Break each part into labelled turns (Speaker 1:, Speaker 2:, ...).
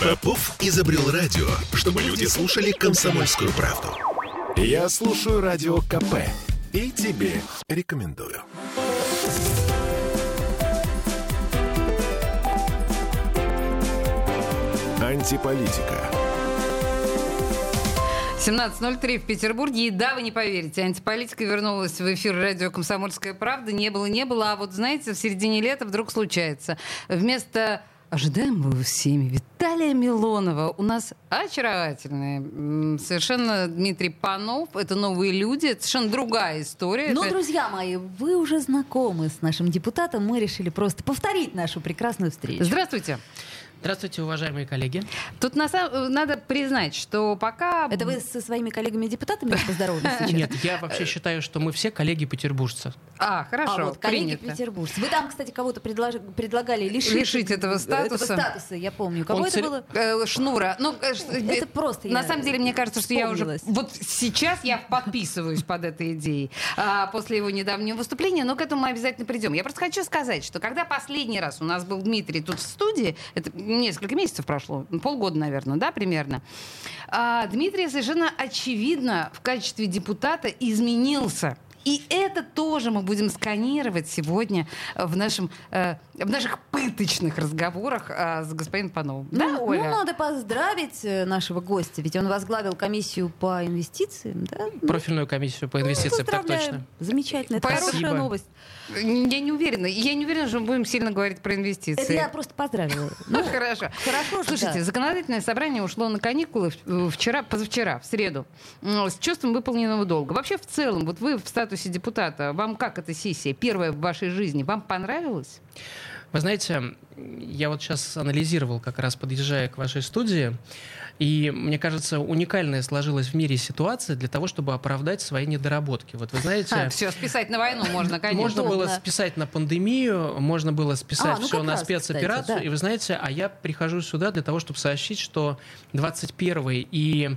Speaker 1: Попов изобрел радио, чтобы люди слушали комсомольскую правду. Я слушаю радио КП и тебе рекомендую. Антиполитика.
Speaker 2: 17.03 в Петербурге. И да, вы не поверите, антиполитика вернулась в эфир радио «Комсомольская правда». Не было, не было. А вот, знаете, в середине лета вдруг случается. Вместо ожидаемого всеми Виталия Милонова у нас очаровательный совершенно Дмитрий Панов. Это новые люди, это совершенно другая история.
Speaker 3: Ну,
Speaker 2: это...
Speaker 3: друзья мои, вы уже знакомы с нашим депутатом. Мы решили просто повторить нашу прекрасную встречу.
Speaker 2: Здравствуйте.
Speaker 4: Здравствуйте, уважаемые коллеги.
Speaker 2: Тут на самом, надо признать, что пока...
Speaker 3: Это вы со своими коллегами-депутатами поздоровались сейчас?
Speaker 4: Нет, я вообще считаю, что мы все коллеги-петербуржцы.
Speaker 2: А, хорошо,
Speaker 3: А вот коллеги-петербуржцы. Вы там, кстати, кого-то предлож... предлагали лишить,
Speaker 2: Лишить этого статуса.
Speaker 3: Этого статуса, я помню. Кого
Speaker 4: Он
Speaker 3: это было?
Speaker 2: Э, Шнура. Ну, э,
Speaker 3: Это просто
Speaker 2: На самом деле, мне кажется, что я уже... Вот сейчас я подписываюсь под этой идеей а, после его недавнего выступления, но к этому мы обязательно придем. Я просто хочу сказать, что когда последний раз у нас был Дмитрий тут в студии, это несколько месяцев прошло, полгода, наверное, да, примерно, а, Дмитрий совершенно очевидно в качестве депутата изменился. И это тоже мы будем сканировать сегодня в, нашем, э, в наших пыточных разговорах э, с господином Пановым. Да,
Speaker 3: ну,
Speaker 2: Оля?
Speaker 3: ну, надо поздравить э, нашего гостя, ведь он возглавил комиссию по инвестициям, да? Ну,
Speaker 4: Профильную комиссию по инвестициям, так
Speaker 3: поздравляем.
Speaker 4: точно.
Speaker 3: Замечательно, это
Speaker 2: Спасибо.
Speaker 3: хорошая новость.
Speaker 2: Я не уверена. Я не уверена, что мы будем сильно говорить про инвестиции.
Speaker 3: Это я просто поздравила.
Speaker 2: Ну, хорошо.
Speaker 3: хорошо же,
Speaker 2: Слушайте,
Speaker 3: да.
Speaker 2: законодательное собрание ушло на каникулы в- вчера, позавчера, в среду, с чувством выполненного долга. Вообще, в целом, вот вы в статусе депутата, вам как эта сессия, первая в вашей жизни, вам понравилась?
Speaker 4: Вы знаете, я вот сейчас анализировал, как раз подъезжая к вашей студии, и мне кажется, уникальная сложилась в мире ситуация для того, чтобы оправдать свои недоработки. Вот вы знаете...
Speaker 2: все, списать на войну можно, конечно.
Speaker 4: Можно было списать на пандемию, можно было списать
Speaker 3: А, ну
Speaker 4: все на
Speaker 3: раз,
Speaker 4: спецоперацию.
Speaker 3: кстати, да.
Speaker 4: И вы знаете, а я прихожу сюда для того, чтобы сообщить, что 21 и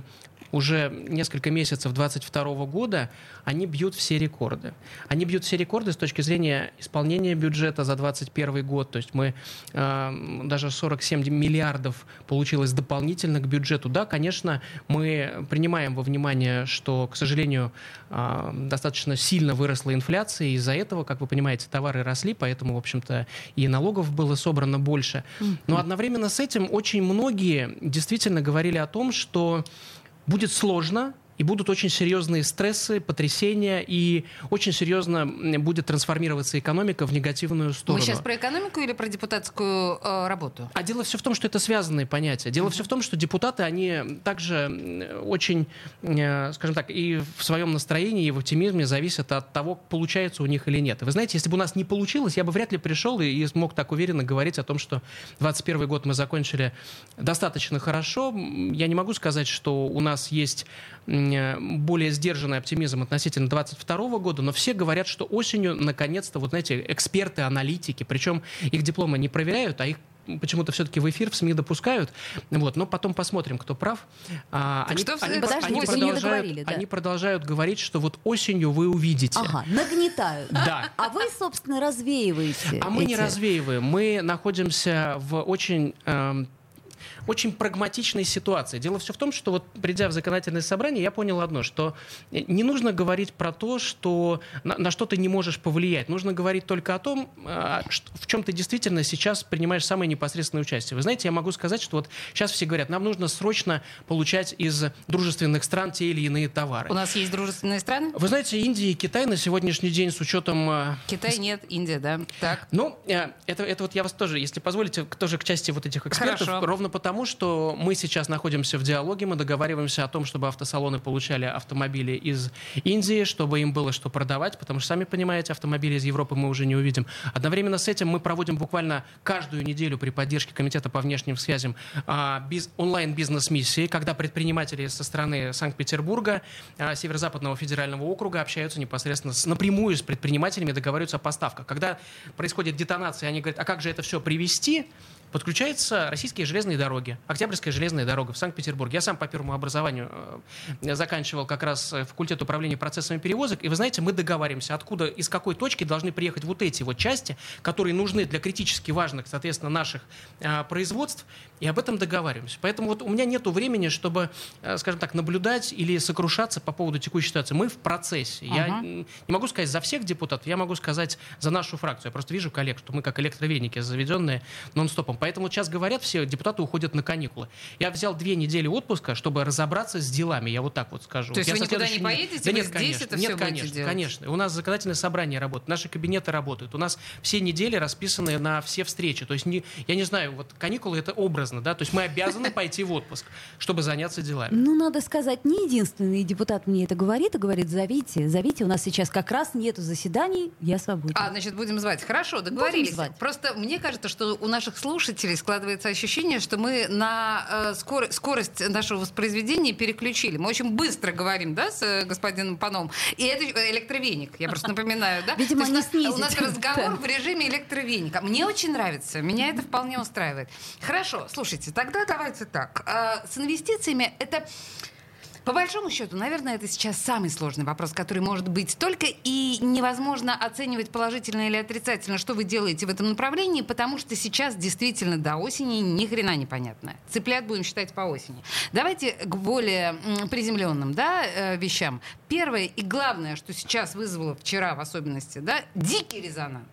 Speaker 4: уже несколько месяцев 22 года они бьют все рекорды. Они бьют все рекорды с точки зрения исполнения бюджета за 21 год. То есть мы э, даже 47 миллиардов получилось дополнительно к бюджету. Да, конечно, мы принимаем во внимание, что, к сожалению, э, достаточно сильно выросла инфляция, и из-за этого, как вы понимаете, товары росли, поэтому, в общем-то, и налогов было собрано больше. Но одновременно с этим очень многие действительно говорили о том, что будет сложно, и будут очень серьезные стрессы, потрясения, и очень серьезно будет трансформироваться экономика в негативную
Speaker 2: Мы
Speaker 4: сторону.
Speaker 2: сейчас про экономику или про депутатскую э, работу?
Speaker 4: А дело все в том, что это связанные понятия. Дело все в том, что депутаты, они также очень, э, скажем так, и в своем настроении, и в оптимизме зависят от того, получается у них или нет. Вы знаете, если бы у нас не получилось, я бы вряд ли пришел и, и смог так уверенно говорить о том, что 21 год мы закончили достаточно хорошо. Я не могу сказать, что у нас есть э, более сдержанный оптимизм относительно 22 года, но все говорят, что осенью, наконец-то, вот знаете, эксперты, аналитики, причем их дипломы не проверяют, а их почему-то все-таки в эфир в СМИ допускают. Вот, но потом посмотрим, кто прав. А,
Speaker 2: Так что, подождите,
Speaker 3: вы не
Speaker 4: продолжают,
Speaker 3: да.
Speaker 4: они продолжают говорить, что вот осенью вы увидите.
Speaker 3: Ага, нагнетают.
Speaker 4: Да.
Speaker 3: А вы, собственно, развеиваете.
Speaker 4: А мы не развеиваем. Мы находимся в очень эм, очень прагматичной ситуации. Дело все в том, что вот придя в законодательное собрание, я понял одно, что не нужно говорить про то, что на, на что ты не можешь повлиять. Нужно говорить только о том, а, что- в чем ты действительно сейчас принимаешь самое непосредственное участие. Вы знаете, я могу сказать, что вот сейчас все говорят, нам нужно срочно получать из дружественных стран те или иные товары.
Speaker 2: У нас есть дружественные страны?
Speaker 4: Вы знаете, Индия и Китай на сегодняшний день с учетом э,
Speaker 2: Китай нет, Индия, да. Так.
Speaker 4: ну, э, это, это вот я вас тоже, если позволите, тоже к части вот этих экспертов,
Speaker 2: Хорошо.
Speaker 4: ровно потому, что мы сейчас находимся в диалоге, мы договариваемся о том, чтобы автосалоны получали автомобили из Индии, чтобы им было что продавать, потому что, сами понимаете, автомобили из Европы мы уже не увидим. Одновременно с этим мы проводим буквально каждую неделю при поддержке Комитета по внешним связям а, биз- онлайн-бизнес-миссии, когда предприниматели со стороны Санкт-Петербурга, а, Северо-Западного федерального округа общаются непосредственно с, напрямую с предпринимателями, договариваются о поставках. Когда происходит детонация, они говорят, а как же это все привести? Подключаются российские железные дороги, Октябрьская железная дорога в Санкт-Петербурге. Я сам по первому образованию э, заканчивал как раз факультет управления процессами перевозок, и вы знаете, мы договариваемся, откуда, из какой точки должны приехать вот эти вот части, которые нужны для критически важных, соответственно, наших э, производств, и об этом договариваемся. Поэтому вот у меня нет времени, чтобы, э, скажем так, наблюдать или сокрушаться по поводу текущей ситуации. Мы в процессе. Uh-huh. Я не могу сказать за всех депутатов, я могу сказать за нашу фракцию. Я просто вижу коллег, что мы как электровеники заведенные нон-стопом. Поэтому сейчас говорят, все депутаты уходят на каникулы. Я взял две недели отпуска, чтобы разобраться с делами, я вот так вот скажу.
Speaker 2: То есть
Speaker 4: я
Speaker 2: вы никуда не поедете,
Speaker 4: да
Speaker 2: вы
Speaker 4: нет,
Speaker 2: здесь
Speaker 4: конечно,
Speaker 2: это
Speaker 4: нет,
Speaker 2: все
Speaker 4: конечно,
Speaker 2: будете делать?
Speaker 4: конечно. У нас законодательное собрание работает, наши кабинеты работают. У нас все недели расписаны на все встречи. То есть, не, я не знаю, вот каникулы это образно, да, то есть мы обязаны пойти в отпуск, чтобы заняться делами.
Speaker 3: Ну, надо сказать, не единственный депутат мне это говорит, и говорит, зовите, зовите, у нас сейчас как раз нету заседаний, я свободен.
Speaker 2: А, значит, будем звать. Хорошо, договорились.
Speaker 3: Будем звать.
Speaker 2: Просто мне кажется, что у наших слушателей складывается ощущение, что мы на э, скор- скорость нашего воспроизведения переключили. Мы очень быстро говорим, да, с э, господином Паном. И это э, электровеник, я просто напоминаю, да?
Speaker 3: Видимо, не снизить.
Speaker 2: У нас разговор в режиме электровеника. Мне очень нравится, меня это вполне устраивает. Хорошо, слушайте, тогда давайте так. А, С инвестициями это... По большому счету, наверное, это сейчас самый сложный вопрос, который может быть только и невозможно оценивать положительно или отрицательно, что вы делаете в этом направлении, потому что сейчас действительно до осени ни хрена непонятно. Цыплят будем считать по осени. Давайте к более приземленным да, э, вещам. Первое и главное, что сейчас вызвало вчера в особенности, да, дикий резонанс.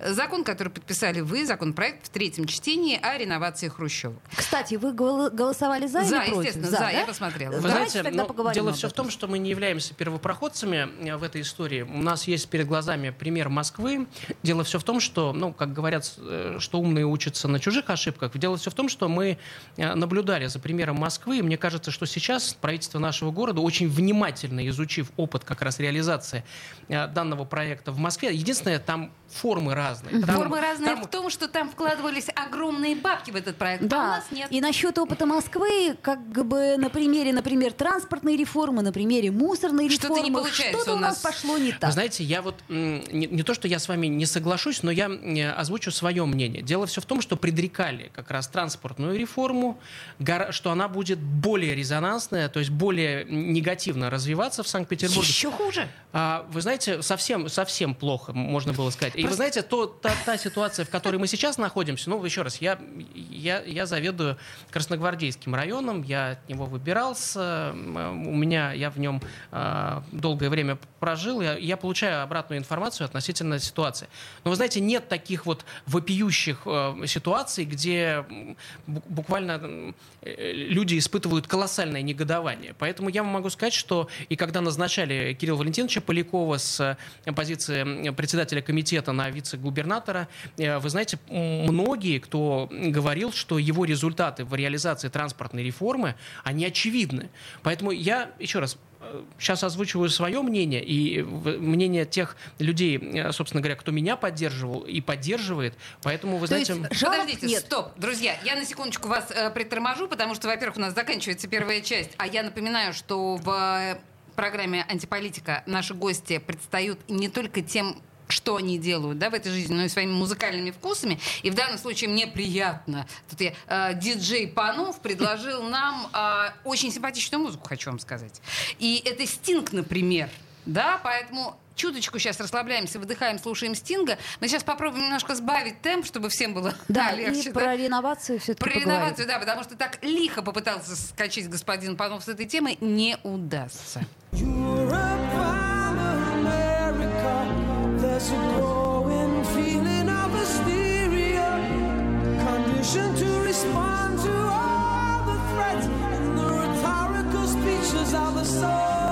Speaker 2: Закон, который подписали вы, законопроект в третьем чтении о реновации хрущевок.
Speaker 3: Кстати, вы гол- голосовали за,
Speaker 2: За,
Speaker 3: или против?
Speaker 2: естественно, за,
Speaker 3: да?
Speaker 2: я посмотрела.
Speaker 4: Вы знаете,
Speaker 3: тогда
Speaker 4: ну,
Speaker 3: поговорим
Speaker 4: дело
Speaker 3: об
Speaker 4: все в том, что мы не являемся первопроходцами э, в этой истории. У нас есть перед глазами пример Москвы. Дело все в том, что, ну, как говорят, э, что умные учатся на чужих ошибках. Дело все в том, что мы э, наблюдали за примером Москвы. И мне кажется, что сейчас правительство нашего города, очень внимательно изучив опыт как раз реализации данного проекта в Москве, единственное, там формы разные. Там-
Speaker 2: Формы разные
Speaker 4: там-
Speaker 2: в том, что там вкладывались огромные бабки в этот проект, а у
Speaker 3: Да,
Speaker 2: нас нет.
Speaker 3: и насчет опыта Москвы, как бы на примере, например, транспортной реформы, на примере мусорной
Speaker 2: Что-то
Speaker 3: реформы,
Speaker 2: не получается
Speaker 3: что-то
Speaker 2: у
Speaker 3: у нас
Speaker 2: нас.
Speaker 3: пошло не
Speaker 4: Вы
Speaker 3: так.
Speaker 4: знаете, я вот не, не то, что я с вами не соглашусь, но я м, озвучу свое мнение. Дело все в том, что предрекали как раз транспортную реформу, что она будет более резонансная, то есть более негативно развиваться в Санкт-Петербурге.
Speaker 2: Еще хуже.
Speaker 4: А, вы знаете, совсем, совсем плохо, можно было сказать. И вы знаете, то, та, та ситуация, в которой мы сейчас находимся, ну, еще раз, я, я, я заведую Красногвардейским районом, я от него выбирался, у меня, я в нем а, долгое время прожил, я, я получаю обратную информацию относительно ситуации. Но вы знаете, нет таких вот вопиющих э, ситуаций, где буквально э, люди испытывают колоссальное негодование. Поэтому я могу сказать, что и когда назначали Кирилла Валентиновича Полякова с э, позиции председателя комитета на вице-губернатора, э, вы знаете, многие, кто говорил, что его результаты в реализации транспортной реформы, они очевидны. Поэтому я, еще раз, сейчас озвучиваю свое мнение и мнение тех людей, э, собственно говоря, кто меня поддерживал и поддерживает. Поэтому, вы
Speaker 3: То есть
Speaker 4: знаете...
Speaker 3: жалоб
Speaker 2: Подождите,
Speaker 3: нет.
Speaker 2: стоп, друзья, я на секундочку вас э, приторможу, потому что, во-первых, у нас заканчивается первая часть, а я напоминаю, что в э, программе «Антиполитика» наши гости предстают не только тем, что они делают да, в этой жизни, но и своими музыкальными вкусами. И в данном случае мне приятно. Тут я, э, диджей Панов предложил нам э, очень симпатичную музыку, хочу вам сказать. И это Стинг, например. Да, поэтому чуточку сейчас расслабляемся, выдыхаем, слушаем Стинга. Мы сейчас попробуем немножко сбавить темп, чтобы всем было
Speaker 3: Да,
Speaker 2: легче.
Speaker 3: и
Speaker 2: да?
Speaker 3: про реновацию все-таки
Speaker 2: Про реновацию, да, потому что так лихо попытался скачать господин Панов с этой темой, не удастся.
Speaker 5: Respond to all the threats and the rhetorical speeches of the Soviets.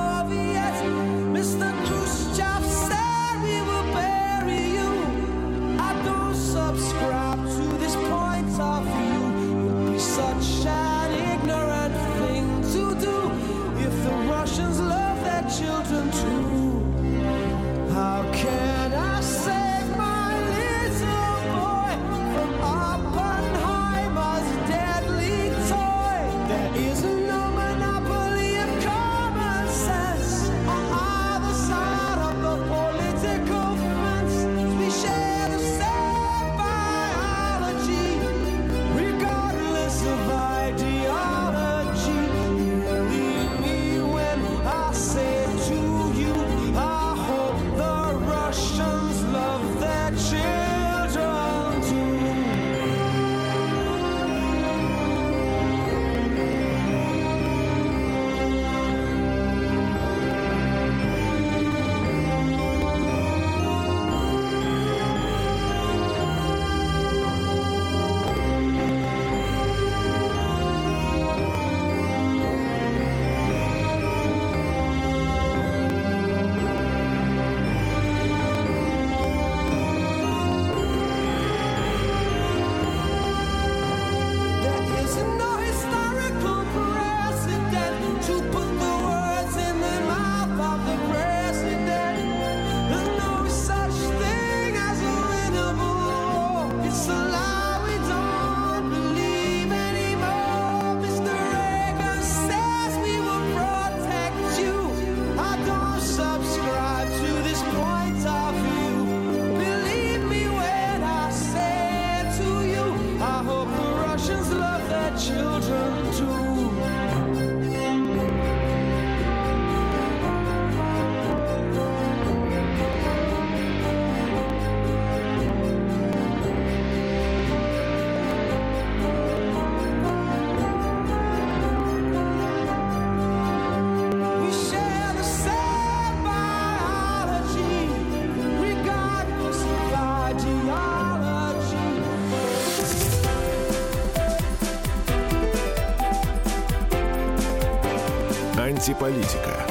Speaker 1: Антиполитика.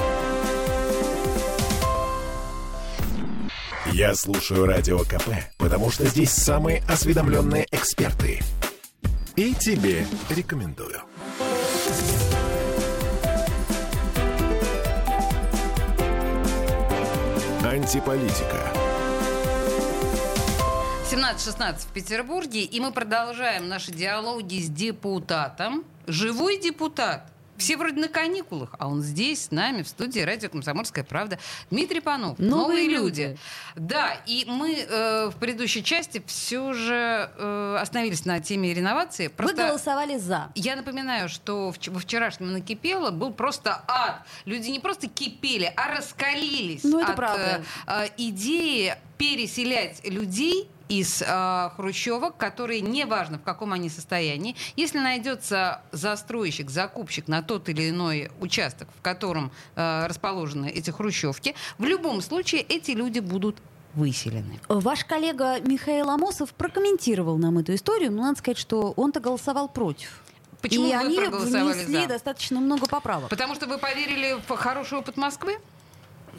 Speaker 1: Я слушаю Радио КП, потому что здесь самые осведомленные эксперты. И тебе рекомендую. Антиполитика.
Speaker 2: 17-16 в Петербурге, и мы продолжаем наши диалоги с депутатом. Живой депутат. Все вроде на каникулах, а он здесь, с нами, в студии радио «Комсомольская правда». Дмитрий Панов.
Speaker 3: Новые люди».
Speaker 2: Да, и мы э, в предыдущей части все же э, остановились на теме реновации.
Speaker 3: Вы голосовали за.
Speaker 2: Я напоминаю, что в, во вчерашнем накипело был просто ад. Люди не просто кипели, а раскалились
Speaker 3: Ну, это
Speaker 2: от
Speaker 3: правда.
Speaker 2: э, э, идеи переселять людей из э, хрущевок, которые, неважно в каком они состоянии, если найдется застройщик, закупщик на тот или иной участок, в котором э, расположены эти хрущевки, в любом случае эти люди будут выселены.
Speaker 3: Ваш коллега Михаил Амосов прокомментировал нам эту историю, но надо сказать, что он-то голосовал против.
Speaker 2: Почему
Speaker 3: И
Speaker 2: вы
Speaker 3: они
Speaker 2: проголосовали
Speaker 3: внесли
Speaker 2: за?
Speaker 3: достаточно много поправок.
Speaker 2: Потому что вы поверили в хороший опыт Москвы?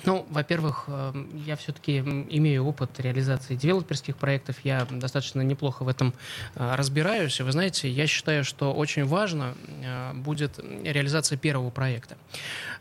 Speaker 4: Ну, во-первых, э, я все-таки имею опыт реализации девелоперских проектов, я достаточно неплохо в этом э, разбираюсь. И вы знаете, я считаю, что очень важно э, будет реализация первого проекта.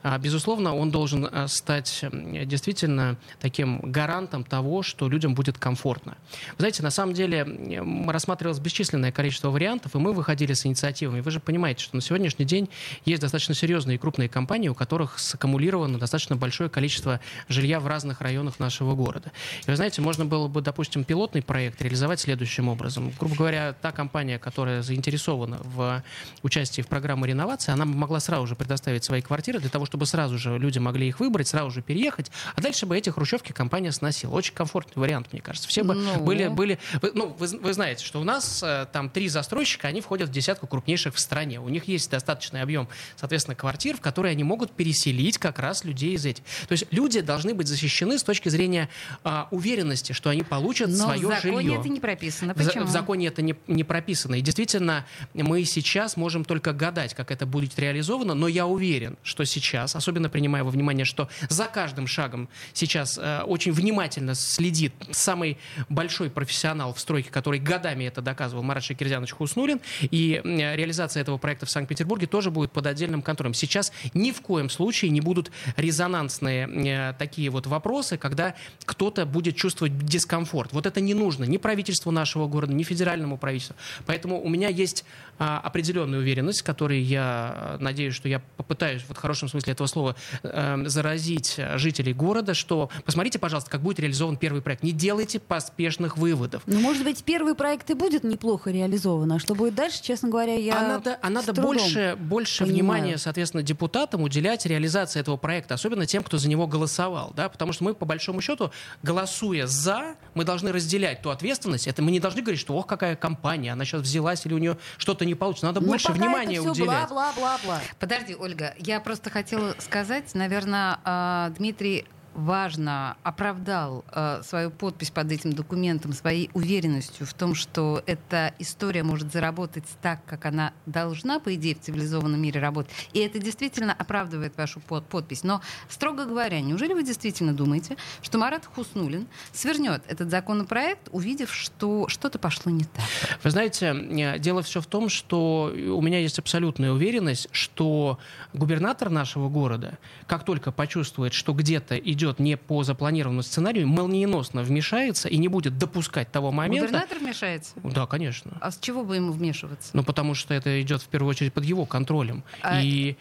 Speaker 4: А, Безусловно, он должен э, стать э, действительно таким гарантом того, что людям будет комфортно. Вы знаете, на самом деле э, рассматривалось бесчисленное количество вариантов, и мы выходили с инициативами. Вы же понимаете, что на сегодняшний день есть достаточно серьезные и крупные компании, у которых саккумулировано достаточно большое количество жилья в разных районах нашего города. И вы знаете, можно было бы, допустим, пилотный проект реализовать следующим образом. Грубо говоря, та компания, которая заинтересована в участии в программе реновации, она могла сразу же предоставить свои квартиры для того, чтобы сразу же люди могли их выбрать, сразу же переехать, а дальше бы эти хрущевки компания сносила. Очень комфортный вариант, мне кажется. Все бы
Speaker 2: Ну.
Speaker 4: были, были вы, ну, вы, вы знаете, что у нас э, там три застройщика, они входят в десятку крупнейших в стране. У них есть достаточный объем, соответственно, квартир, в которые они могут переселить как раз людей из этих. То есть люди должны быть защищены с точки зрения а, уверенности, что они получат
Speaker 2: Но
Speaker 4: свое
Speaker 2: в законе
Speaker 4: жилье.
Speaker 2: это не прописано.
Speaker 4: В
Speaker 2: Почему?
Speaker 4: В законе это не, не прописано. И действительно, мы сейчас можем только гадать, как это будет реализовано, но я уверен, что сейчас, особенно принимая во внимание, что за каждым шагом сейчас э, очень внимательно следит самый большой профессионал в стройке, который годами это доказывал, Марат Шакирзянович Хуснулин, и э, реализация этого проекта в Санкт-Петербурге тоже будет под отдельным контролем. Сейчас ни в коем случае не будут резонансные э, такие вот вопросы, когда кто-то будет чувствовать дискомфорт. Вот это не нужно ни правительству нашего города, ни федеральному правительству. Поэтому у меня есть а, определенная уверенность, которой я э, надеюсь, что я попытаюсь вот в хорошем смысле этого слова э, заразить жителей города, что посмотрите, пожалуйста, как будет реализован первый проект. Не делайте поспешных выводов.
Speaker 3: Ну, может быть, первый проект и будет неплохо реализован, а что будет дальше, честно говоря, я
Speaker 4: а надо, а надо больше, больше
Speaker 3: понимаю.
Speaker 4: внимания, соответственно, депутатам уделять реализации этого проекта, особенно тем, кто за него голосовал, да, потому что мы, по большому счету, голосуя за, мы должны разделять ту ответственность. Это мы не должны говорить, что, ох, какая компания, она сейчас взялась или у нее что-то не получится. Надо
Speaker 3: Ну,
Speaker 4: больше
Speaker 3: пока
Speaker 4: внимания уделять.
Speaker 3: Бла-бла-бла-бла.
Speaker 2: Подожди, Ольга, я просто хотела сказать, наверное, а, Дмитрий важно оправдал э, свою подпись под этим документом своей уверенностью в том, что эта история может заработать так, как она должна, по идее, в цивилизованном мире работать. И это действительно оправдывает вашу под- подпись. Но, строго говоря, неужели вы действительно думаете, что Марат Хуснулин свернет этот законопроект, увидев, что что-то пошло не так?
Speaker 4: Вы знаете, э, дело все в том, что у меня есть абсолютная уверенность, что губернатор нашего города, как только почувствует, что где-то идет не по запланированному сценарию, молниеносно вмешается и не будет допускать того момента.
Speaker 2: Губернатор вмешается?
Speaker 4: Да, конечно.
Speaker 2: А с чего бы ему вмешиваться?
Speaker 4: Ну, потому что это идет в первую очередь под его контролем.
Speaker 2: А-
Speaker 4: И,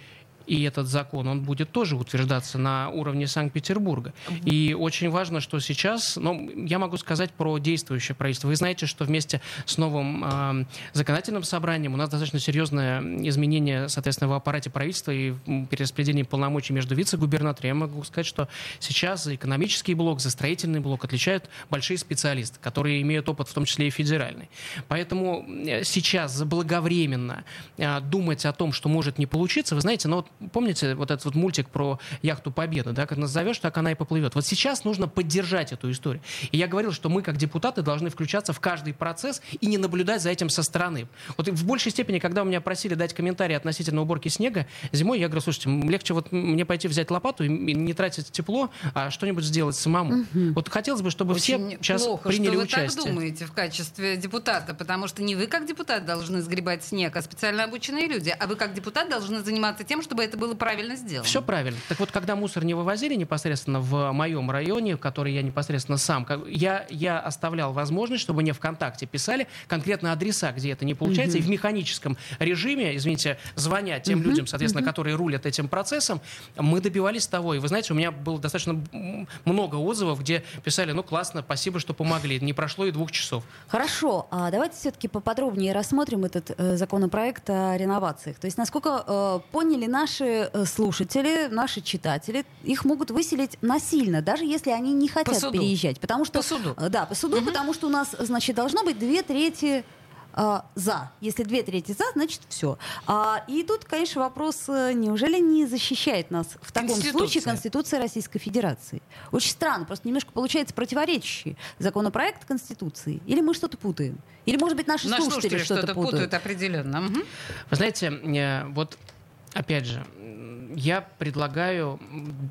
Speaker 4: и этот закон, он будет тоже утверждаться на уровне Санкт-Петербурга. И очень важно, что сейчас, ну, я могу сказать про действующее правительство. Вы знаете, что вместе с новым э, законодательным собранием у нас достаточно серьезное изменение, соответственно, в аппарате правительства и в перераспределении полномочий между вице-губернаторами. Я могу сказать, что сейчас за экономический блок, за строительный блок отличают большие специалисты, которые имеют опыт, в том числе и федеральный. Поэтому э, сейчас заблаговременно э, думать о том, что может не получиться, вы знаете, ну вот помните вот этот вот мультик про яхту Победы, да, как назовешь, так она и поплывет. Вот сейчас нужно поддержать эту историю. И я говорил, что мы, как депутаты, должны включаться в каждый процесс и не наблюдать за этим со стороны. Вот в большей степени, когда у меня просили дать комментарий относительно уборки снега, зимой я говорю, слушайте, легче вот мне пойти взять лопату и не тратить тепло, а что-нибудь сделать самому. Угу. Вот хотелось бы, чтобы
Speaker 2: Очень
Speaker 4: все сейчас
Speaker 2: плохо,
Speaker 4: приняли
Speaker 2: что вы
Speaker 4: участие.
Speaker 2: так думаете в качестве депутата, потому что не вы как депутат должны сгребать снег, а специально обученные люди, а вы как депутат должны заниматься тем, чтобы это было правильно сделано.
Speaker 4: Все правильно. Так вот, когда мусор не вывозили непосредственно в моем районе, в который я непосредственно сам, я, я оставлял возможность, чтобы мне ВКонтакте писали конкретно адреса, где это не получается, угу. и в механическом режиме, извините, звоня тем угу. людям, соответственно, угу. которые рулят этим процессом, мы добивались того. И вы знаете, у меня было достаточно много отзывов, где писали, ну классно, спасибо, что помогли. Не прошло и двух часов.
Speaker 3: Хорошо, а давайте все-таки поподробнее рассмотрим этот э, законопроект о реновациях. То есть, насколько э, поняли наши э, слушатели, наши читатели, их могут выселить насильно, даже если они не хотят
Speaker 2: по
Speaker 3: переезжать. Потому что,
Speaker 2: по суду.
Speaker 3: Э, да, по суду, угу. потому что у нас, значит, должно быть две трети а, за. Если две трети за, значит все. А, и тут, конечно, вопрос, неужели не защищает нас в таком случае Конституция Российской Федерации? Очень странно, просто немножко получается противоречащий законопроект Конституции. Или мы что-то путаем? Или, может быть, наши,
Speaker 2: наши
Speaker 3: слушатели,
Speaker 2: слушатели
Speaker 3: что-то,
Speaker 2: что-то
Speaker 3: путают?
Speaker 2: путают определенно. Угу.
Speaker 4: Вы знаете, вот опять же, я предлагаю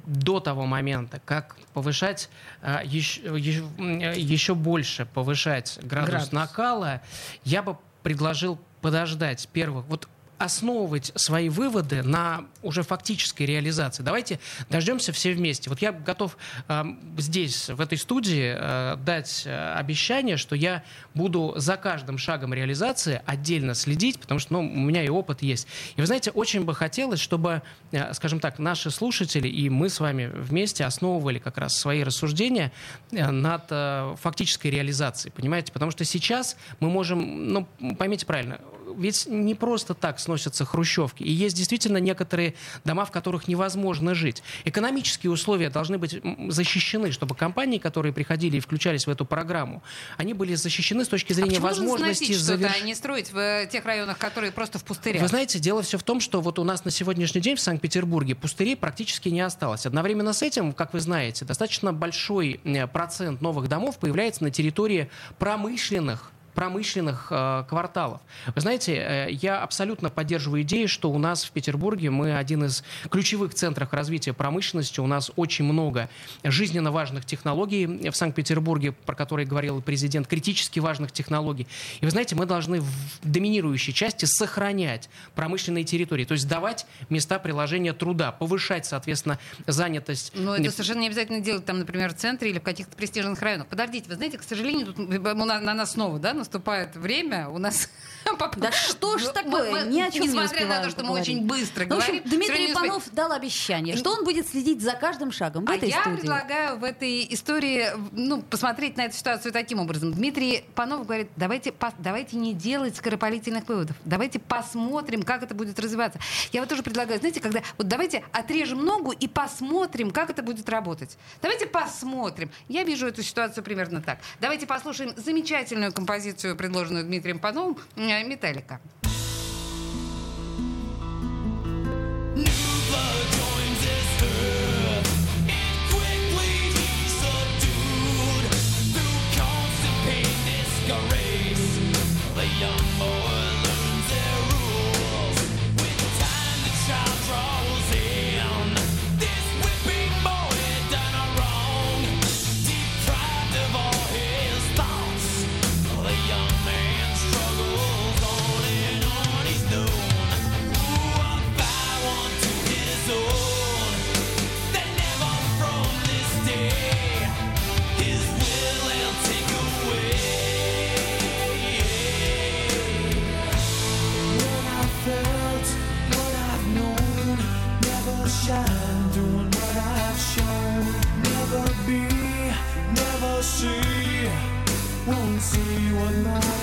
Speaker 4: до того момента, как повышать э, еще, еще больше повышать градус, градус накала, я бы предложил подождать первых. Вот основывать свои выводы на уже фактической реализации. Давайте дождемся все вместе. Вот я готов э, здесь, в этой студии, э, дать э, обещание, что я буду за каждым шагом реализации отдельно следить, потому что ну, у меня и опыт есть. И вы знаете, очень бы хотелось, чтобы, э, скажем так, наши слушатели и мы с вами вместе основывали как раз свои рассуждения э, над э, фактической реализацией, понимаете? Потому что сейчас мы можем, ну, поймите правильно, ведь не просто так сносятся хрущевки. И есть действительно некоторые дома, в которых невозможно жить. Экономические условия должны быть защищены, чтобы компании, которые приходили и включались в эту программу, они были защищены с точки зрения
Speaker 2: а
Speaker 4: возможности
Speaker 2: завершить, а не строить в э, тех районах, которые просто в пустырях?
Speaker 4: Вы знаете, дело все в том, что вот у нас на сегодняшний день в Санкт-Петербурге пустырей практически не осталось. Одновременно с этим, как вы знаете, достаточно большой э, процент новых домов появляется на территории промышленных промышленных э, кварталов. Вы знаете, э, я абсолютно поддерживаю идею, что у нас в Петербурге мы один из ключевых центров развития промышленности. У нас очень много жизненно важных технологий в Санкт-Петербурге, про которые говорил президент, критически важных технологий. И вы знаете, мы должны в доминирующей части сохранять промышленные территории, то есть давать места приложения труда, повышать, соответственно, занятость.
Speaker 2: Но это совершенно не обязательно делать там, например, в центре или в каких-то престижных районах. Подождите, вы знаете, к сожалению, тут на нас снова, да, наступает время, у нас...
Speaker 3: Да что ж такое, ни о чем
Speaker 2: Несмотря на то, что мы очень быстро
Speaker 3: ну,
Speaker 2: говорим...
Speaker 3: Дмитрий Панов дал обещание, что он будет следить за каждым шагом в
Speaker 2: а
Speaker 3: этой
Speaker 2: я
Speaker 3: студии.
Speaker 2: предлагаю в этой истории ну, посмотреть на эту ситуацию таким образом. Дмитрий Панов говорит, давайте, давайте не делать скоропалительных выводов, давайте посмотрим, как это будет развиваться. Я вот тоже предлагаю, знаете, когда вот давайте отрежем ногу и посмотрим, как это будет работать. Давайте посмотрим. Я вижу эту ситуацию примерно так. Давайте послушаем замечательную композицию, предложенную Дмитрием Пановым, Металлика. one night.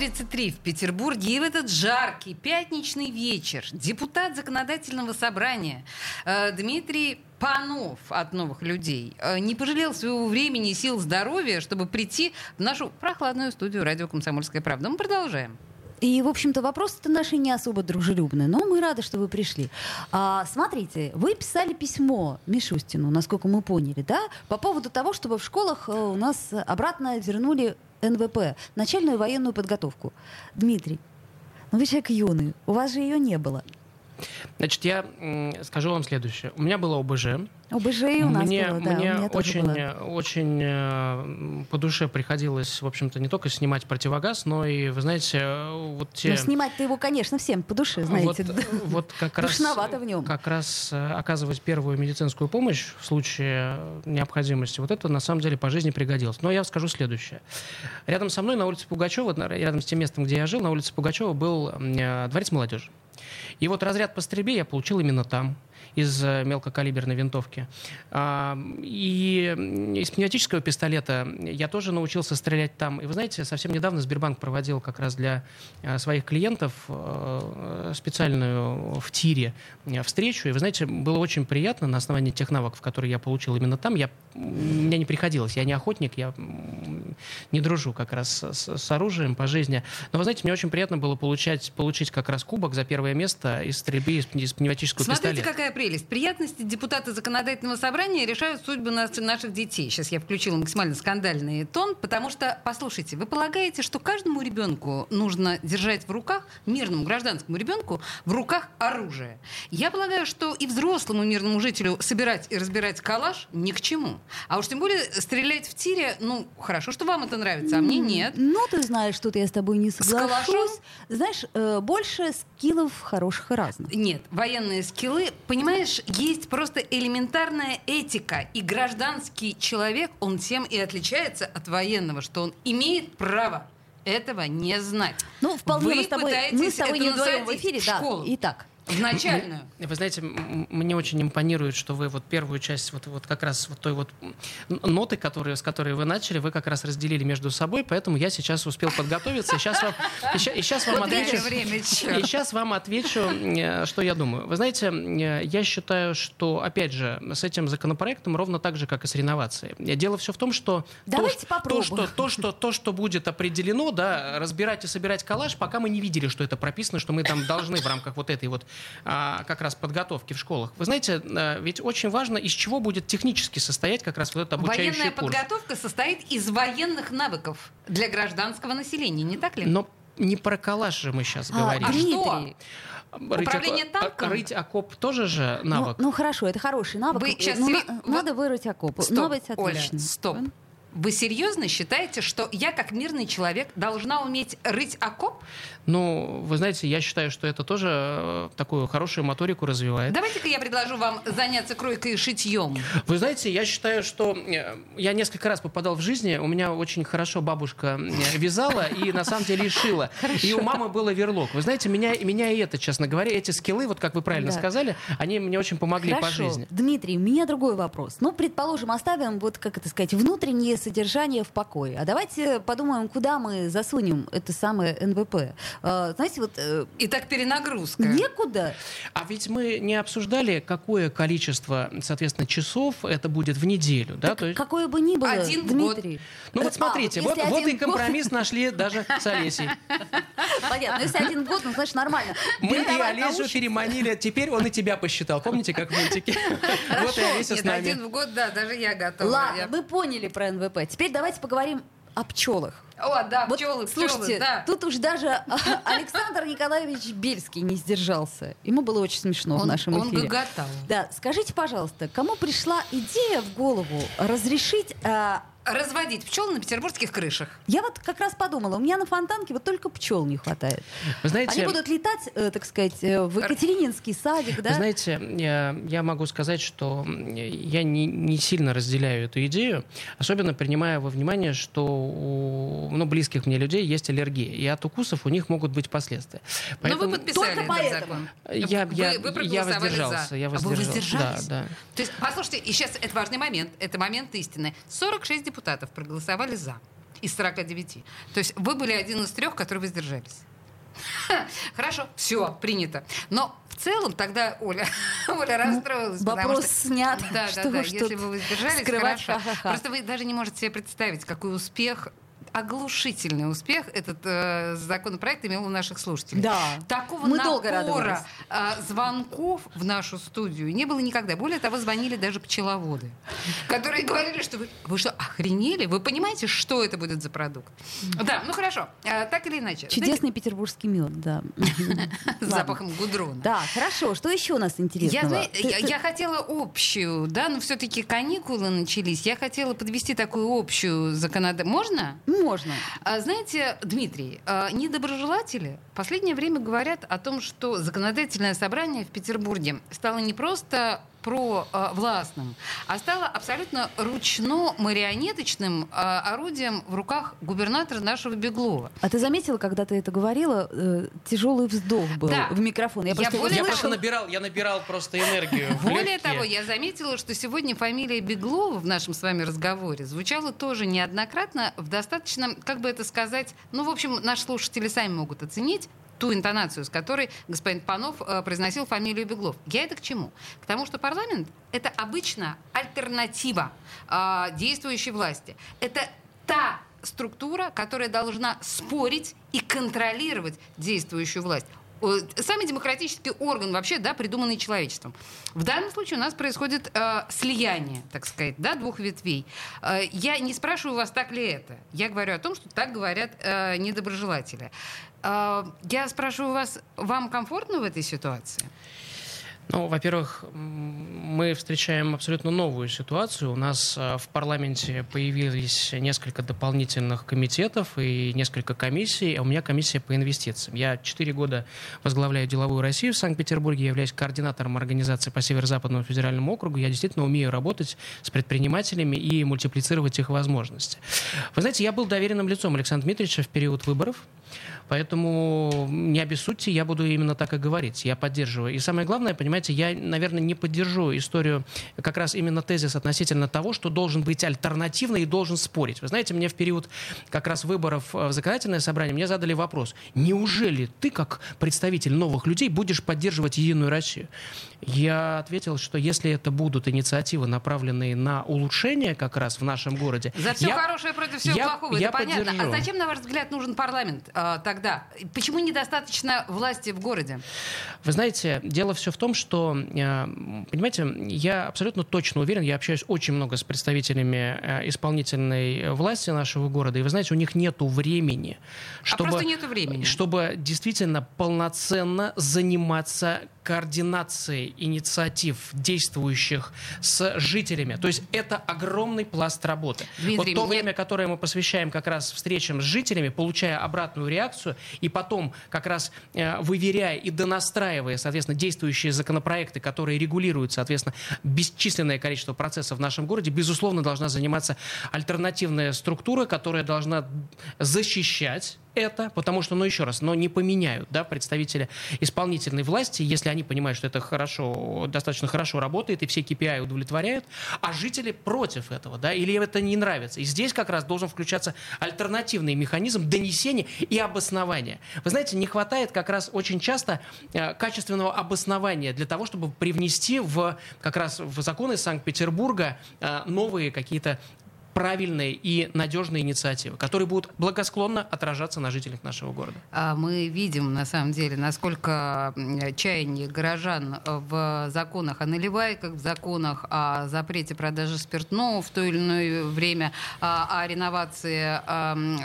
Speaker 2: 17.33 в Петербурге. И в этот жаркий пятничный вечер депутат Законодательного собрания э, Дмитрий Панов от «Новых людей» э, не пожалел своего времени, сил, здоровья, чтобы прийти в нашу прохладную студию радио «Комсомольская правда». Мы продолжаем.
Speaker 3: И, в общем-то, вопросы-то наши не особо дружелюбные, но мы рады, что вы пришли. А, смотрите, вы писали письмо Мишустину, насколько мы поняли, да, по поводу того, чтобы в школах э, у нас обратно вернули НВП, начальную военную подготовку. Дмитрий, ну вы человек юный, у вас же ее не было.
Speaker 4: Значит, я скажу вам следующее. У меня было ОБЖ.
Speaker 3: ОБЖ и у нас
Speaker 4: мне
Speaker 3: было, да,
Speaker 4: мне
Speaker 3: у меня
Speaker 4: очень,
Speaker 3: было.
Speaker 4: очень э, по душе приходилось, в общем-то, не только снимать противогаз, но и, вы знаете, э, вот те...
Speaker 3: Ну, снимать-то его, конечно, всем по душе, знаете.
Speaker 4: Вот, вот как раз,
Speaker 3: Душновато в нем.
Speaker 4: как раз э, оказывать первую медицинскую помощь в случае необходимости, вот это на самом деле по жизни пригодилось. Но я скажу следующее. Рядом со мной на улице Пугачева, рядом с тем местом, где я жил, на улице Пугачева был дворец молодежи. И вот разряд по стрельбе я получил именно там из э, мелкокалиберной винтовки. А, И из пневматического пистолета я тоже научился стрелять там. И вы знаете, совсем недавно Сбербанк проводил как раз для э, своих клиентов э, специальную в тире встречу. И вы знаете, было очень приятно на основании тех навыков, которые я получил именно там. Я, мне не приходилось, я не охотник, я не дружу как раз с, с оружием по жизни. Но вы знаете, мне очень приятно было получать, получить как раз кубок за первое место из стрельбы из, из пневматического
Speaker 2: Смотрите,
Speaker 4: пистолета.
Speaker 2: какая прелесть. Приятности депутаты законодательного собрания решают судьбы нас- наших детей. Сейчас я включила максимально скандальный тон, потому что, послушайте, вы полагаете, что каждому ребенку нужно держать в руках, мирному гражданскому ребенку, в руках оружие? Я полагаю, что и взрослому мирному жителю собирать и разбирать калаш ни к чему. А уж тем более стрелять в тире, ну, хорошо, что вам это нравится, а мне нет.
Speaker 3: Ну, ты знаешь, тут я с тобой не соглашусь. Знаешь, э, больше скиллов хороших и разных.
Speaker 2: Нет, военные скиллы, понимаешь, есть просто элементарная этика. И гражданский человек, он тем и отличается от военного, что он имеет право этого не знать.
Speaker 3: Ну, вполне
Speaker 2: Вы
Speaker 3: мы с тобой, мы с тобой
Speaker 2: это
Speaker 3: не вдвоем в эфире,
Speaker 2: в
Speaker 3: да. Итак,
Speaker 2: В начальную.
Speaker 4: Вы знаете, мне очень импонирует, что вы вот первую часть, вот, вот как раз вот той вот ноты, которые, с которой вы начали, вы как раз разделили между собой, поэтому я сейчас успел подготовиться, и сейчас вам, и ща- и сейчас вам отвечу. И сейчас вам отвечу, что я думаю. Вы знаете, э, я считаю, что, опять же, с этим законопроектом ровно так же, как и с реновацией. Дело все в том, что
Speaker 3: Давайте
Speaker 4: то,
Speaker 3: попробуем.
Speaker 4: что, то, что, то, что будет определено, да, разбирать и собирать коллаж, пока мы не видели, что это прописано, что мы там должны в рамках вот этой вот как раз подготовки в школах. Вы знаете, а, ведь очень важно, из чего будет технически состоять как раз вот этот обучающий
Speaker 2: Военная
Speaker 4: курс.
Speaker 2: подготовка состоит из военных навыков для гражданского населения, не так ли?
Speaker 4: Но не про коллаж же мы сейчас говорим.
Speaker 2: а что?
Speaker 4: Рыть
Speaker 2: управление
Speaker 4: око-
Speaker 2: танком?
Speaker 4: Рыть окоп тоже же
Speaker 3: ну,
Speaker 4: навык.
Speaker 3: ну хорошо, это хороший навык.
Speaker 2: Вы щас
Speaker 3: Ну,
Speaker 2: себе-
Speaker 3: на-
Speaker 2: вы-
Speaker 3: Надо вырыть окоп.
Speaker 2: Стоп,
Speaker 3: Навык
Speaker 2: Оля, стоп. Вы серьезно считаете, что я, как мирный человек, должна уметь рыть окоп?
Speaker 4: Ну, вы знаете, я считаю, что это тоже э, такую хорошую моторику развивает.
Speaker 2: Давайте-ка я предложу вам заняться кройкой и шитьем.
Speaker 4: Вы знаете, я считаю, что э, я несколько раз попадал в жизни, у меня очень хорошо бабушка э, вязала и на самом деле и шила. И у мамы был верлок. Вы знаете, меня, меня и это, честно говоря, эти скиллы, вот как вы правильно
Speaker 3: Да.
Speaker 4: сказали, они мне очень помогли по жизни.
Speaker 3: Дмитрий, у меня другой вопрос. Ну, предположим, оставим, вот как это сказать, внутреннее содержание в покое. А давайте подумаем, куда мы засунем это самое НВП. Э, знаете, вот э,
Speaker 2: Итак, перенагрузка.
Speaker 3: некуда.
Speaker 4: А ведь мы не обсуждали, какое количество, соответственно, часов это будет в неделю, да? То есть-
Speaker 3: Какое бы ни было,
Speaker 2: Один в год.
Speaker 3: Дмитрий.
Speaker 4: Ну
Speaker 3: А,
Speaker 4: вот смотрите, вот,
Speaker 3: если
Speaker 4: вот
Speaker 3: один
Speaker 4: и компромисс нашли даже с Олесей.
Speaker 3: год- Понятно, если один год, ну, значит, нормально.
Speaker 4: Мы и Олесю переманили, теперь он и тебя посчитал. Помните, как в мультике? Вот и Олеся с
Speaker 2: Нет,
Speaker 4: нами.
Speaker 2: один в год, да, даже я готова.
Speaker 3: Ладно, мы поняли про НВП. Теперь давайте поговорим о пчелах.
Speaker 2: О, да,
Speaker 3: Вот,
Speaker 2: пчелы,
Speaker 3: слушайте,
Speaker 2: да.
Speaker 3: тут уж даже Александр Николаевич Бельский не сдержался. Ему было очень смешно в
Speaker 2: Он,
Speaker 3: нашем
Speaker 2: он
Speaker 3: эфире.
Speaker 2: гоготал.
Speaker 3: Да, скажите, пожалуйста, кому пришла идея в голову разрешить... а,
Speaker 2: Разводить пчел на петербургских крышах.
Speaker 3: я вот как раз подумала, у меня на фонтанке вот только пчел не хватает.
Speaker 4: Вы знаете,
Speaker 3: Они будут летать, э, так сказать, э, в Екатерининский садик, да?
Speaker 4: Вы знаете, я, я могу сказать, что я не, не сильно разделяю эту идею, особенно принимая во внимание, что у ну, близких мне людей есть аллергия, и от укусов у них могут быть последствия.
Speaker 2: Но вы подписали
Speaker 3: Только
Speaker 2: этот
Speaker 3: поэтому.
Speaker 2: закон.
Speaker 4: Я,
Speaker 2: Вы-
Speaker 4: я,
Speaker 2: вы
Speaker 4: я
Speaker 2: проголосовали
Speaker 4: воздержался.
Speaker 2: за.
Speaker 4: Я
Speaker 2: А вы
Speaker 4: воздержался.
Speaker 2: воздержались?
Speaker 4: Да, да.
Speaker 2: То есть, послушайте, и сейчас это важный момент, это момент истины. 46 депутатов проголосовали за из 49. То есть вы были один из трех, которые воздержались. Хорошо, все, принято. Но в целом тогда Оля, Оля расстроилась. потому
Speaker 3: вопрос
Speaker 2: что-
Speaker 3: снят.
Speaker 2: Да,
Speaker 3: Что
Speaker 2: да, да. Если
Speaker 3: тут
Speaker 2: вы воздержались,
Speaker 3: скрывать,
Speaker 2: хорошо.
Speaker 3: ха-ха-ха.
Speaker 2: Просто вы даже не можете себе представить, какой успех оглушительный успех этот э, законопроект имел у наших слушателей.
Speaker 3: Да.
Speaker 2: Такого
Speaker 3: Мы радовались.
Speaker 2: э, звонков в нашу студию не было никогда. Более того, звонили даже пчеловоды, которые говорили, что вы, вы что, охренели? Вы понимаете, что это будет за продукт? Да, ну хорошо. Э, так или иначе.
Speaker 3: Чудесный петербургский мед, да.
Speaker 2: Знаете, с запахом гудрона.
Speaker 3: Да, хорошо. Что еще у нас интересного?
Speaker 2: я хотела общую, да, но все-таки каникулы начались. Я хотела подвести такую общую законодательство. Можно?
Speaker 3: Можно.
Speaker 2: А, Знаете, Дмитрий, а, недоброжелатели в последнее время говорят о том, что законодательное собрание в Петербурге стало не просто про а, властным, а стало абсолютно ручно марионеточным а, орудием в руках губернатора нашего Беглова.
Speaker 3: А ты заметила, когда ты это говорила, э, тяжелый вздох был
Speaker 2: Да.
Speaker 3: в микрофон.
Speaker 2: Я
Speaker 3: просто его
Speaker 2: более
Speaker 4: Я
Speaker 2: того-
Speaker 4: просто набирал, я набирал просто энергию.
Speaker 2: Более того, я заметила, что сегодня фамилия Беглова в нашем с вами разговоре звучала тоже неоднократно в достаточно, как бы это сказать, ну, в общем, наши слушатели сами могут оценить ту интонацию, с которой господин Панов э, произносил фамилию Беглов. Я это к чему? К тому, что парламент — это обычно альтернатива э, действующей власти. Это та структура, которая должна спорить и контролировать действующую власть. Самый демократический орган вообще, да, придуманный человечеством. В данном случае у нас происходит э, слияние, так сказать, да, двух ветвей. Э, я не спрашиваю вас, так ли это. Я говорю о том, что так говорят э, недоброжелатели. Э, я спрашиваю вас, вам комфортно в этой ситуации?
Speaker 4: Ну, во-первых, мы встречаем абсолютно новую ситуацию. У нас э, в парламенте появились несколько дополнительных комитетов и несколько комиссий, а у меня комиссия по инвестициям. Я четыре года возглавляю деловую Россию в Санкт-Петербурге, я являюсь координатором организации по Северо-Западному федеральному округу. Я действительно умею работать с предпринимателями и мультиплицировать их возможности. Вы знаете, я был доверенным лицом Александра Дмитриевича в период выборов. Поэтому не обессудьте, я буду именно так и говорить. Я поддерживаю. И самое главное, понимаете, я, наверное, не поддержу историю, как раз именно тезис относительно того, что должен быть альтернативный и должен спорить. Вы знаете, мне в период как раз выборов в законодательное собрание мне задали вопрос, неужели ты, как представитель новых людей, будешь поддерживать Единую Россию? Я ответил, что если это будут инициативы, направленные на улучшение как раз в нашем городе,
Speaker 2: За все
Speaker 4: я-
Speaker 2: хорошее против всего
Speaker 4: я-
Speaker 2: плохого,
Speaker 4: я
Speaker 2: это понятно.
Speaker 4: поддержу.
Speaker 2: А зачем, на ваш взгляд, нужен парламент а, тогда? Почему недостаточно власти в городе?
Speaker 4: Вы знаете, дело все в том, что, э, понимаете, я абсолютно точно уверен, я общаюсь очень много с представителями э, исполнительной власти нашего города, и вы знаете, у них нету времени, чтобы,
Speaker 2: А просто нету времени.
Speaker 4: чтобы действительно полноценно заниматься координацией инициатив, действующих с жителями. То есть это огромный пласт работы.
Speaker 2: Дмитрий,
Speaker 4: вот то
Speaker 2: мне-
Speaker 4: время, которое мы посвящаем как раз встречам с жителями, получая обратную реакцию, и потом как раз э, выверяя и донастраивая, соответственно, действующие законопроекты, которые регулируют, соответственно, бесчисленное количество процессов в нашем городе, безусловно, должна заниматься альтернативная структура, которая должна защищать это, потому что, ну еще раз, но не поменяют да, представители исполнительной власти, если они понимают, что это хорошо, достаточно хорошо работает и все KPI удовлетворяют, а жители против этого, да, или им это не нравится. И здесь как раз должен включаться альтернативный механизм донесения и обоснования. Вы знаете, не хватает как раз очень часто э, качественного обоснования для того, чтобы привнести в как раз в законы Санкт-Петербурга э, новые какие-то правильные и надежные инициативы, которые будут благосклонно отражаться на жителях нашего города.
Speaker 2: А мы видим, на самом деле, насколько чаяние горожан в законах о наливайках, в законах о запрете продажи спиртного в то или иное время, а, о реновации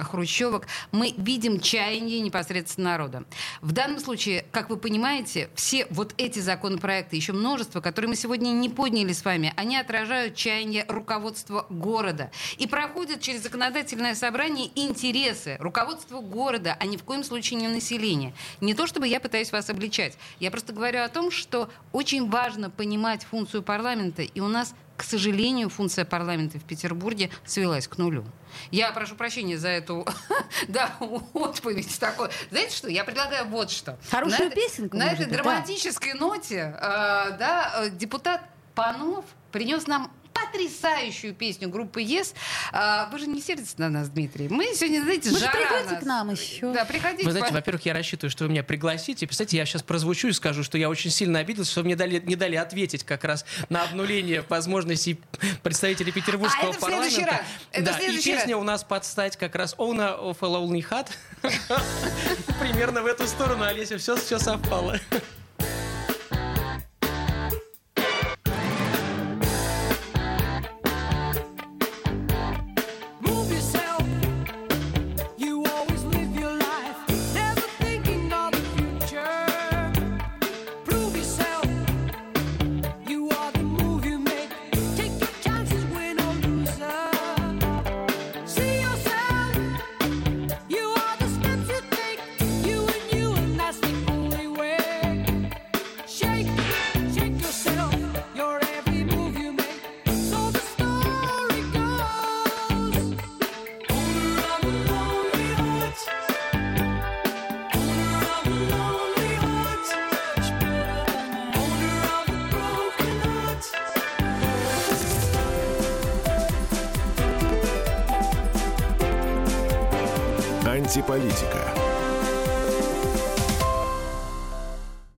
Speaker 2: хрущевок, мы видим чаяние непосредственно народа. В данном случае, как вы понимаете, все вот эти законопроекты, еще множество, которые мы сегодня не подняли с вами, они отражают чаяние руководства города и проходят через законодательное собрание интересы руководства города, а ни в коем случае не населения. Не то чтобы я пытаюсь вас обличать, я просто говорю о том, что очень важно понимать функцию парламента, и у нас к сожалению, функция парламента в Петербурге свелась к нулю. Я прошу прощения за эту да, отповедь такой. Знаете что? Я предлагаю вот что.
Speaker 3: Хорошую на, песенку.
Speaker 2: На этой драматической да. ноте э, да, э, депутат Панов принес нам потрясающую песню группы Yes. А, вы же не сердитесь на нас, Дмитрий. Мы сегодня, знаете,
Speaker 3: вы
Speaker 2: жара
Speaker 3: приходите
Speaker 2: нас.
Speaker 3: к нам еще.
Speaker 2: Да, приходите.
Speaker 4: Вы знаете, во-первых, я рассчитываю, что вы меня пригласите. Представляете, я сейчас прозвучу и скажу, что я очень сильно обиделся, что мне дали, не дали ответить как раз на обнуление возможностей представителей петербургского
Speaker 2: а это
Speaker 4: парламента.
Speaker 2: В следующий раз. Это
Speaker 4: да,
Speaker 2: в следующий
Speaker 4: и песня
Speaker 2: раз.
Speaker 4: у нас подстать как раз Owner of a Lonely Hat. Примерно в эту сторону, Олеся, все, все совпало.